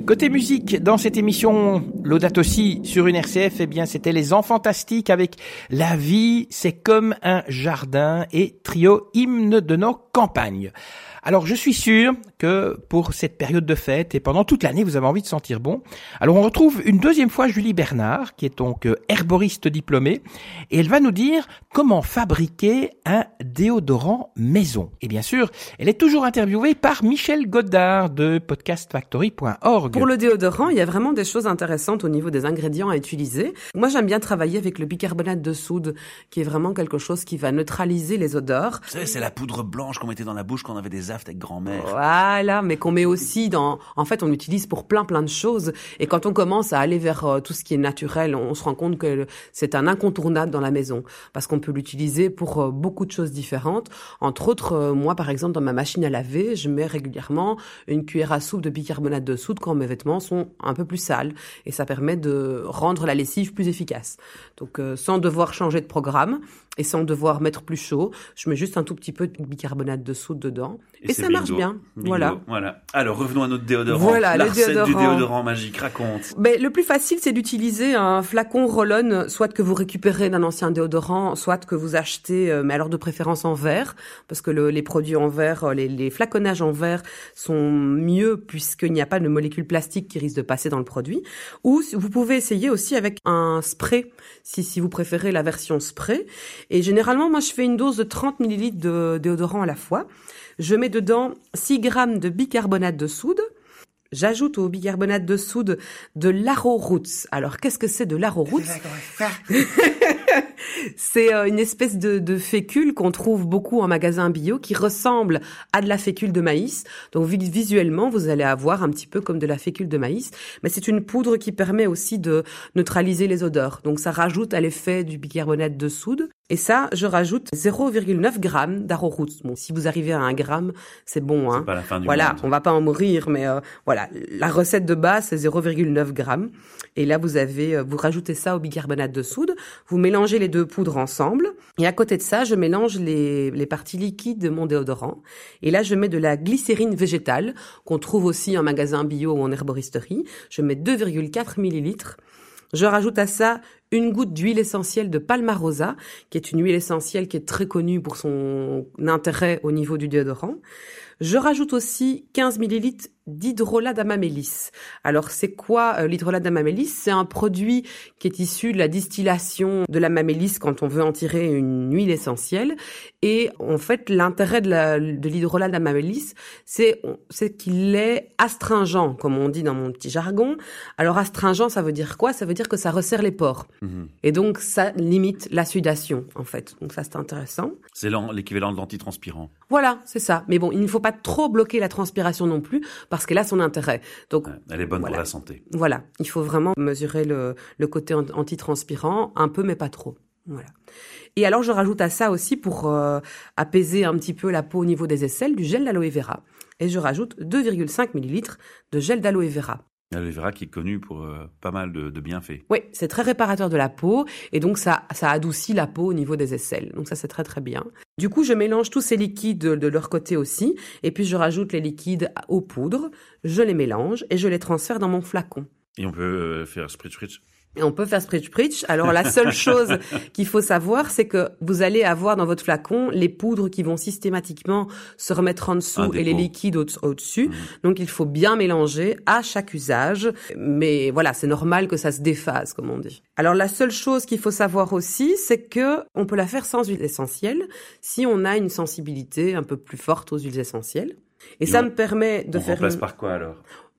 Côté musique, dans cette émission L'Audate aussi sur une RCF, eh bien c'était les enfants fantastiques avec La vie, c'est comme un jardin et trio hymne de nos campagnes. Alors je suis sûr que pour cette période de fête et pendant toute l'année, vous avez envie de sentir bon. Alors on retrouve une deuxième fois Julie Bernard, qui est donc euh, herboriste diplômée, et elle va nous dire comment fabriquer un déodorant maison. Et bien sûr, elle est toujours interviewée par Michel Godard de podcastfactory.org. Pour le déodorant, il y a vraiment des choses intéressantes au niveau des ingrédients à utiliser. Moi, j'aime bien travailler avec le bicarbonate de soude, qui est vraiment quelque chose qui va neutraliser les odeurs. Vous savez, c'est la poudre blanche qu'on mettait dans la bouche quand on avait des avec grand-mère. Voilà, mais qu'on met aussi dans. En fait, on l'utilise pour plein plein de choses. Et quand on commence à aller vers euh, tout ce qui est naturel, on, se rend compte que c'est un incontournable dans la maison parce qu'on peut l'utiliser pour euh, beaucoup de choses différentes. Entre autres, euh, moi, par exemple, dans ma machine à laver, je mets régulièrement une cuillère à soupe de bicarbonate de soude quand mes vêtements sont un peu plus sales, et ça permet de rendre la lessive plus efficace. Donc, sans devoir changer de programme et sans devoir mettre plus chaud, je mets juste un tout petit peu de bicarbonate de soude dedans, et, ça marche bien. Bingo. Voilà. Voilà. Alors revenons à notre déodorant. Voilà, la le recette du déodorant. déodorant magique. Raconte. Ben, le plus facile, c'est d'utiliser un flacon roll-on, soit que vous récupérez d'un ancien déodorant, soit que vous achetez, euh, mais alors de préférence en verre, parce que le- les produits en verre, euh, les, les flaconnages en verre sont mieux puisqu'il n'y a pas de molécules plastiques qui risquent de passer dans le produit. Ou vous pouvez essayer aussi avec un spray, si, si vous préférez la version spray. Et généralement, moi, je fais une dose de 30 millilitres de déodorant à la fois. Je mets dedans 6 grammes de bicarbonate de soude. J'ajoute au bicarbonate de soude de l'Arrow Roots. Alors, qu'est-ce que c'est de l'Arrow Roots? C'est euh, une espèce de, de fécule qu'on trouve beaucoup en magasin bio qui ressemble à de la fécule de maïs. Donc vi- visuellement, vous allez avoir un petit peu comme de la fécule de maïs, mais c'est une poudre qui permet aussi de neutraliser les odeurs. Donc ça rajoute à l'effet du bicarbonate de soude. Et ça, je rajoute 0,9 g d'arrowroot. Bon, si vous arrivez à un gramme, c'est bon. Hein. C'est pas la fin du Voilà, monde. on va pas en mourir, mais euh, voilà, la recette de base c'est 0,9 grammes. Et là vous avez, euh, vous rajoutez ça au bicarbonate de soude, vous mélangez les deux poudres ensemble. Et à côté de ça, je mélange les, les parties liquides de mon déodorant. Et là je mets de la glycérine végétale qu'on trouve aussi en magasin bio ou en herboristerie. Je mets 2,4 millilitres. Je rajoute à ça une goutte d'huile essentielle de Palmarosa, qui est une huile essentielle qui est très connue pour son intérêt au niveau du déodorant. Je rajoute aussi 15 millilitres d'hydrolat d'amamélis. Alors c'est quoi euh, l'hydrolat d'amamélis C'est un produit qui est issu de la distillation de l'amamélis quand on veut en tirer une huile essentielle. Et en fait, l'intérêt de la- de l'hydrolat d'amamélis, c'est qu'il est astringent, comme on dit dans mon petit jargon. Alors astringent, ça veut dire quoi? Ça veut dire que ça resserre les pores. Mhm. Et donc ça limite la sudation, en fait. Donc ça c'est intéressant. C'est l'équivalent de l'antitranspirant. Voilà, c'est ça. Mais bon, il ne faut pas trop bloquer la transpiration non plus, parce qu'elle a son intérêt. Donc Elle est bonne Voilà. pour la santé. voilà, il faut vraiment mesurer le, le côté an- antitranspirant, un peu mais pas trop. Voilà. Et alors je rajoute à ça aussi pour euh, apaiser un petit peu la peau au niveau des aisselles du gel d'aloe vera. Et je rajoute 2,5 millilitres de gel d'aloe vera. L'aloe vera qui est connu pour euh, pas mal de, de bienfaits. Oui, c'est très réparateur de la peau et donc ça, ça adoucit la peau au niveau des aisselles. Donc ça c'est très très bien. Du coup, je mélange tous ces liquides de, de leur côté aussi et puis je rajoute les liquides aux poudres, je les mélange et je les transfère dans mon flacon. Et on peut euh, faire spritz spritz. Et on peut faire spritz spritz. Alors la seule chose qu'il faut savoir, c'est que vous allez avoir dans votre flacon les poudres qui vont systématiquement se remettre en dessous Un et les liquides au- au-dessus. Mhm. Donc il faut bien mélanger à chaque usage. Mais voilà, c'est normal que ça se déphase, comme on dit. Alors la seule chose qu'il faut savoir aussi, c'est que on peut la faire sans huile essentielle si on a une sensibilité un peu plus forte aux huiles essentielles. Et, Et ça on- me permet de on faire remplace une- par quoi alors?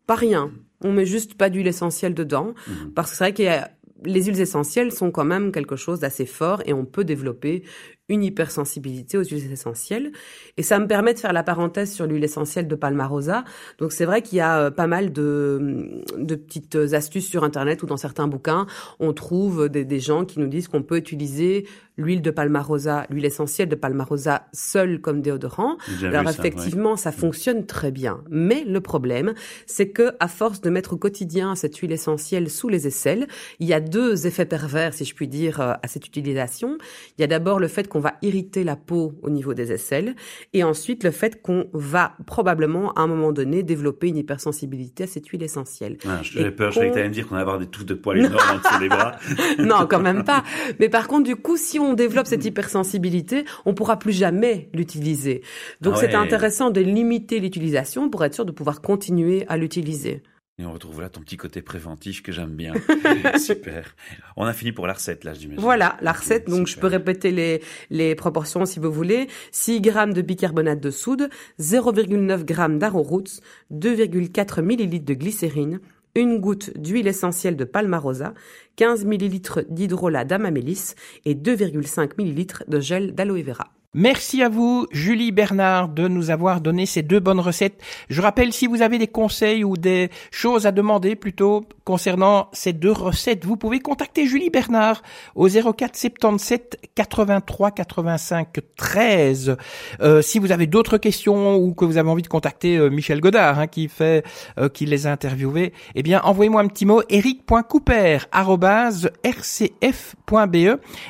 Pas rien. On met juste pas d'huile essentielle dedans. Mhm. Parce que c'est vrai que les huiles essentielles sont quand même quelque chose d'assez fort et on peut développer une hypersensibilité aux huiles essentielles. Et ça me permet de faire la parenthèse sur l'huile essentielle de Palmarosa. Donc c'est vrai qu'il y a euh, pas mal de, de petites astuces sur Internet ou dans certains bouquins. On trouve des, des gens qui nous disent qu'on peut utiliser l'huile de Palmarosa, l'huile essentielle de Palmarosa seule comme déodorant. Alors vu ça, ouais. effectivement, ça fonctionne très bien. Mais le problème, c'est que à force de mettre au quotidien cette huile essentielle sous les aisselles, il y a deux effets pervers, si je puis dire, euh, à cette utilisation. Il y a d'abord le fait qu'on va irriter la peau au niveau des aisselles, et ensuite le fait qu'on va probablement à un moment donné développer une hypersensibilité à cette huile essentielle. Ah, J'avais peur, je que qu'on- me dire qu'on allait avoir des touffes de poils énormes en dessous des bras. non, quand même pas. Mais par contre, du coup, si on développe cette hypersensibilité, on pourra plus jamais l'utiliser. Donc Ah c'est intéressant de limiter l'utilisation pour être sûr de pouvoir continuer à l'utiliser. Et on retrouve là ton petit côté préventif que j'aime bien. Super. On a fini pour la recette là, j'imagine. Voilà, la recette. Donc, je peux répéter les, les proportions si vous voulez. 6 grammes de bicarbonate de soude, 0,9 grammes d'arrowroots, 2,4 millilitres de glycérine, une goutte d'huile essentielle de palmarosa, 15 millilitres d'hydrolat d'amamélis et 2,5 millilitres de gel d'aloe vera. Merci à vous, Julie Bernard, de nous avoir donné ces deux bonnes recettes. Je rappelle, si vous avez des conseils ou des choses à demander plutôt concernant ces deux recettes, vous pouvez contacter Julie Bernard au 04 77 83 85 13. Euh, si vous avez d'autres questions ou que vous avez envie de contacter euh, Michel Godard, hein, qui fait, euh, qui les a interviewés, eh bien, envoyez-moi un petit mot, eric.couper@rcf.be.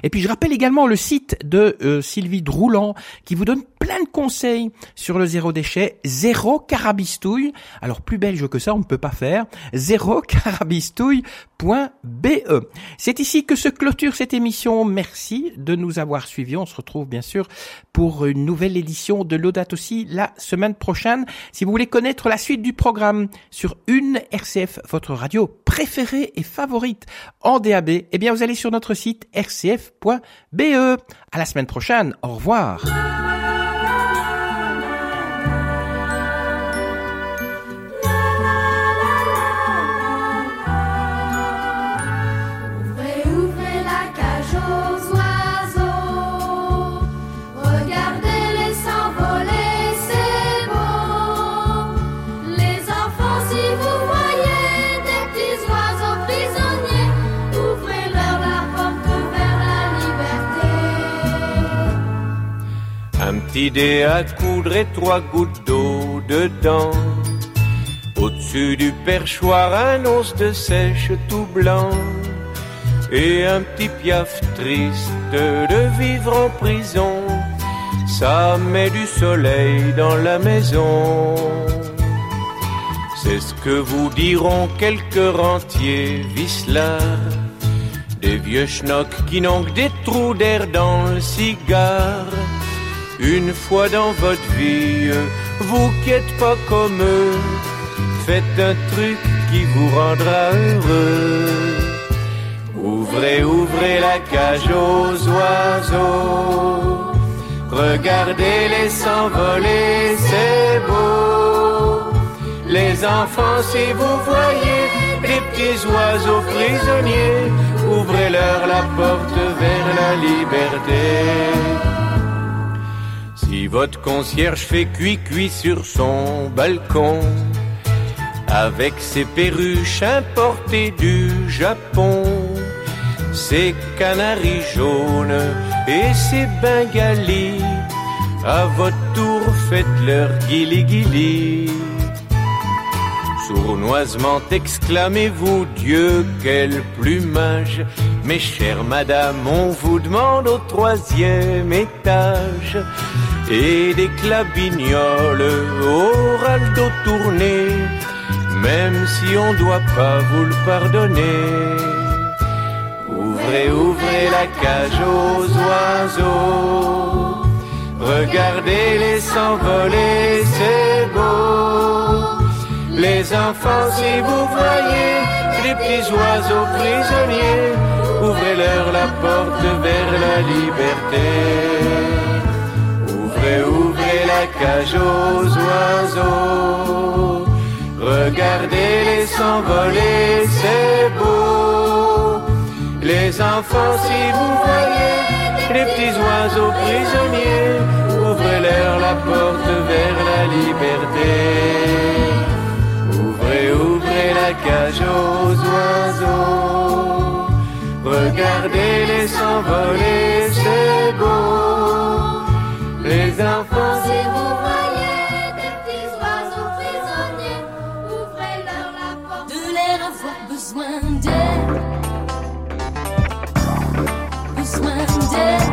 Et puis, je rappelle également le site de euh, Sylvie Qui vous donne plein de conseils sur le zéro déchet, zéro carabistouille. Alors, plus belge que ça, on ne peut pas faire. Zéro carabistouille.be. C'est ici que se clôture cette émission. Merci de nous avoir suivis. On se retrouve bien sûr pour une nouvelle édition de l'Audate aussi la semaine prochaine. Si vous voulez connaître la suite du programme sur une RCF, votre radio préférée et favorite en DAB, eh bien vous allez sur notre site rcf.be. À la semaine prochaine. Au revoir. Ouvrez, dé à coudre et trois gouttes d'eau dedans. Au-dessus du perchoir, un os de sèche tout blanc. Et un petit piaf triste de vivre en prison. Ça met du soleil dans la maison. C'est ce que vous diront quelques rentiers vicelards. Des vieux schnocks qui n'ont que des trous d'air dans le cigare. Une fois dans votre vie, vous qui êtes pas comme eux, faites un truc qui vous rendra heureux. Ouvrez, ouvrez la cage aux oiseaux. Regardez-les s'envoler, c'est beau. Les enfants, si vous voyez des petits oiseaux prisonniers, ouvrez-leur la porte vers la liberté. Si votre concierge fait cuit-cuit sur son balcon, avec ses perruches importées du Japon, ses canaris jaunes et ses bengalis, à votre tour faites-leur guili-guili. Sournoisement exclamez-vous Dieu, quel plumage Mes chères madames, on vous demande au troisième étage Et des clabignoles au raldo tourné Même si on doit pas vous le pardonner. Ouvrez, ouvrez la cage aux oiseaux. Regardez-les s'envoler, c'est beau. Les enfants, si vous voyez les petits oiseaux prisonniers, ouvrez-leur la porte vers la liberté. Ouvrez, la cage aux oiseaux. Regardez-les s'envoler, c'est beau. Les enfants, si vous voyez les petits oiseaux prisonniers, ouvrez-leur la porte vers la liberté. Ouvrez, ouvrez la cage aux oiseaux. Regardez-les s'envoler, c'est beau. Enfants, Si vous voyez des petits oiseaux prisonniers, ouvrez-leur la porte. de l'air avoir besoin d'aide. Besoin d'aide.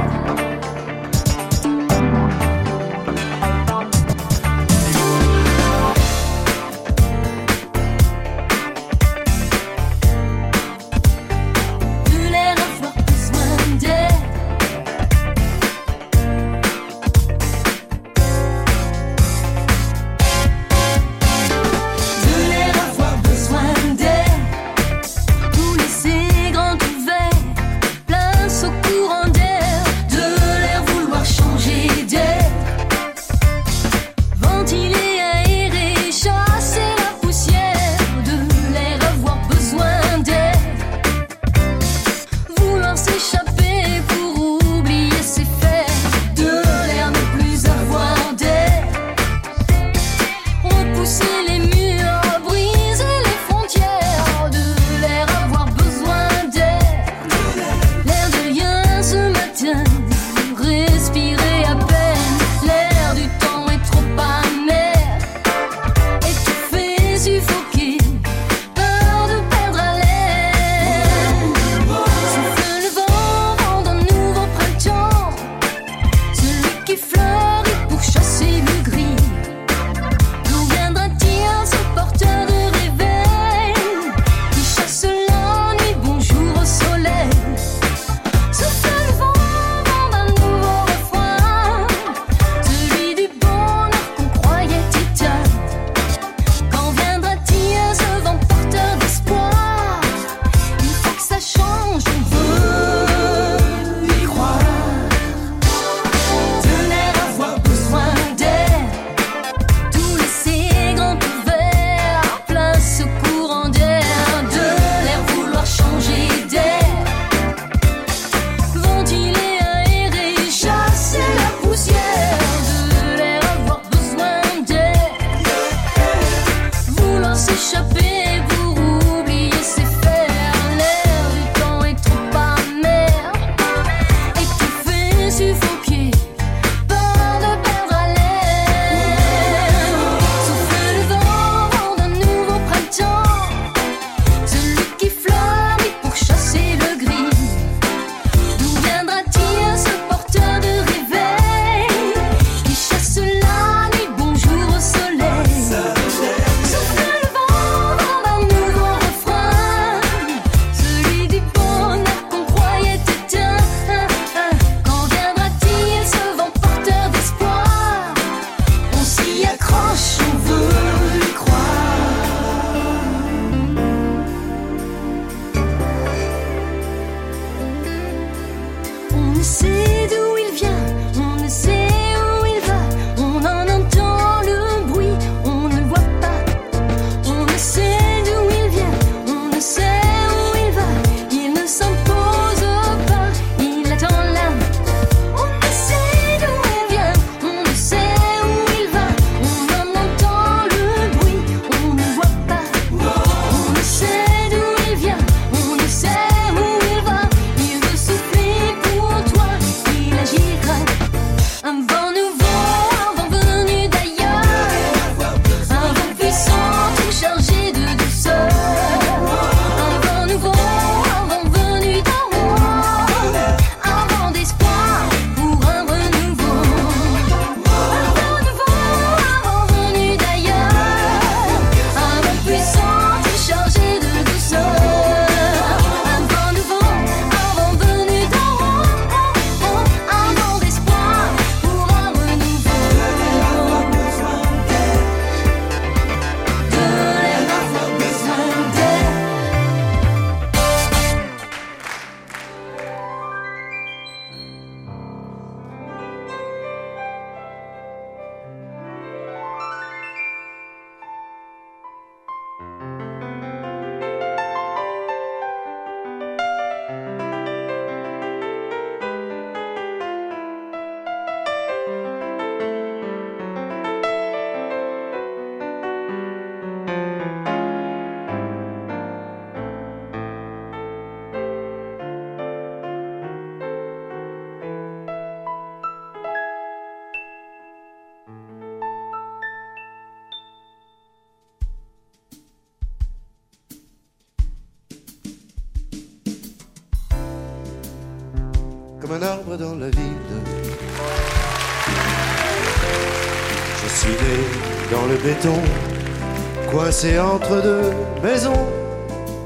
Coincé entre deux maisons,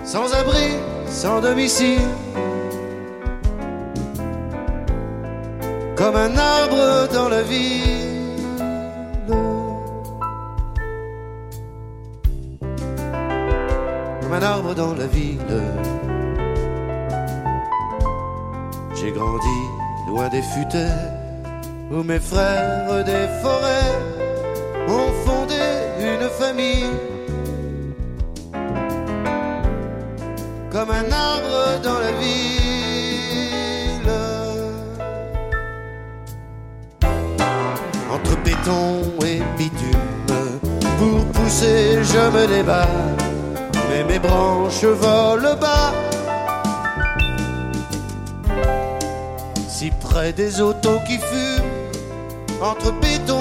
sans abri, sans domicile. Comme un arbre dans la ville. Comme un arbre dans la ville. J'ai grandi loin des futaies où mes frères des forêts ont fondé Comme un arbre dans la ville. Entre béton et bitume, pour pousser, je me débat. Mais mes branches volent bas. si près des autos qui fument entre béton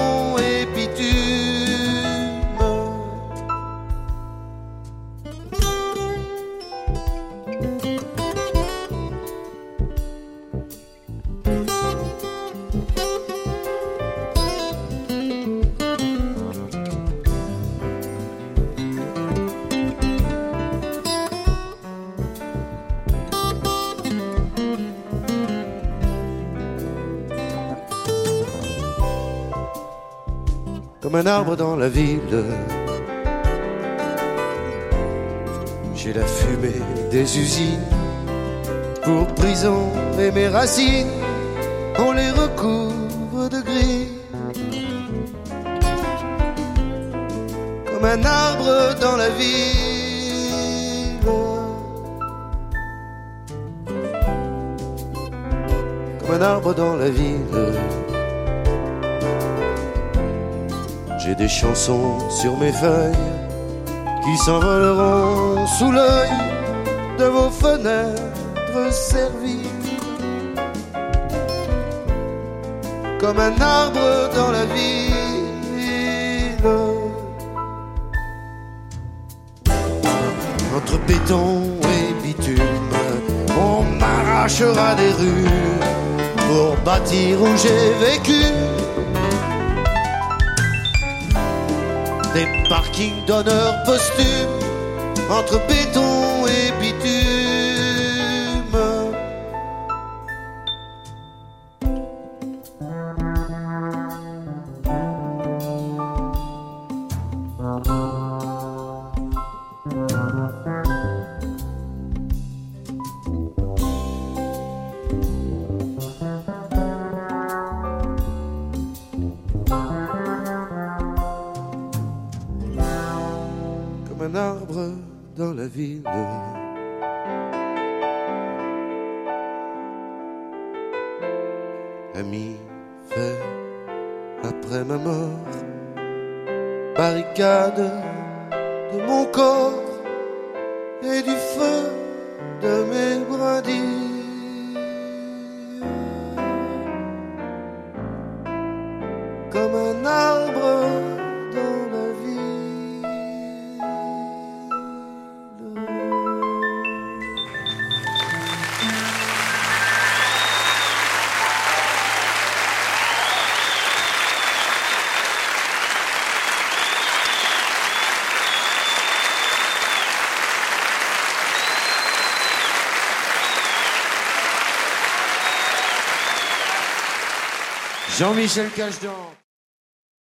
comme un arbre dans la ville. J'ai la fumée des usines pour prison et mes racines, on les recouvre de gris. Comme un arbre dans la ville. Comme un arbre dans la ville. J'ai des chansons sur mes feuilles qui s'envoleront sous l'œil de vos fenêtres servies. Comme un arbre dans la ville. Entre béton et bitume, on m'arrachera des rues pour bâtir où j'ai vécu. Des parkings d'honneur posthume entre Jean-Michel Cachdon.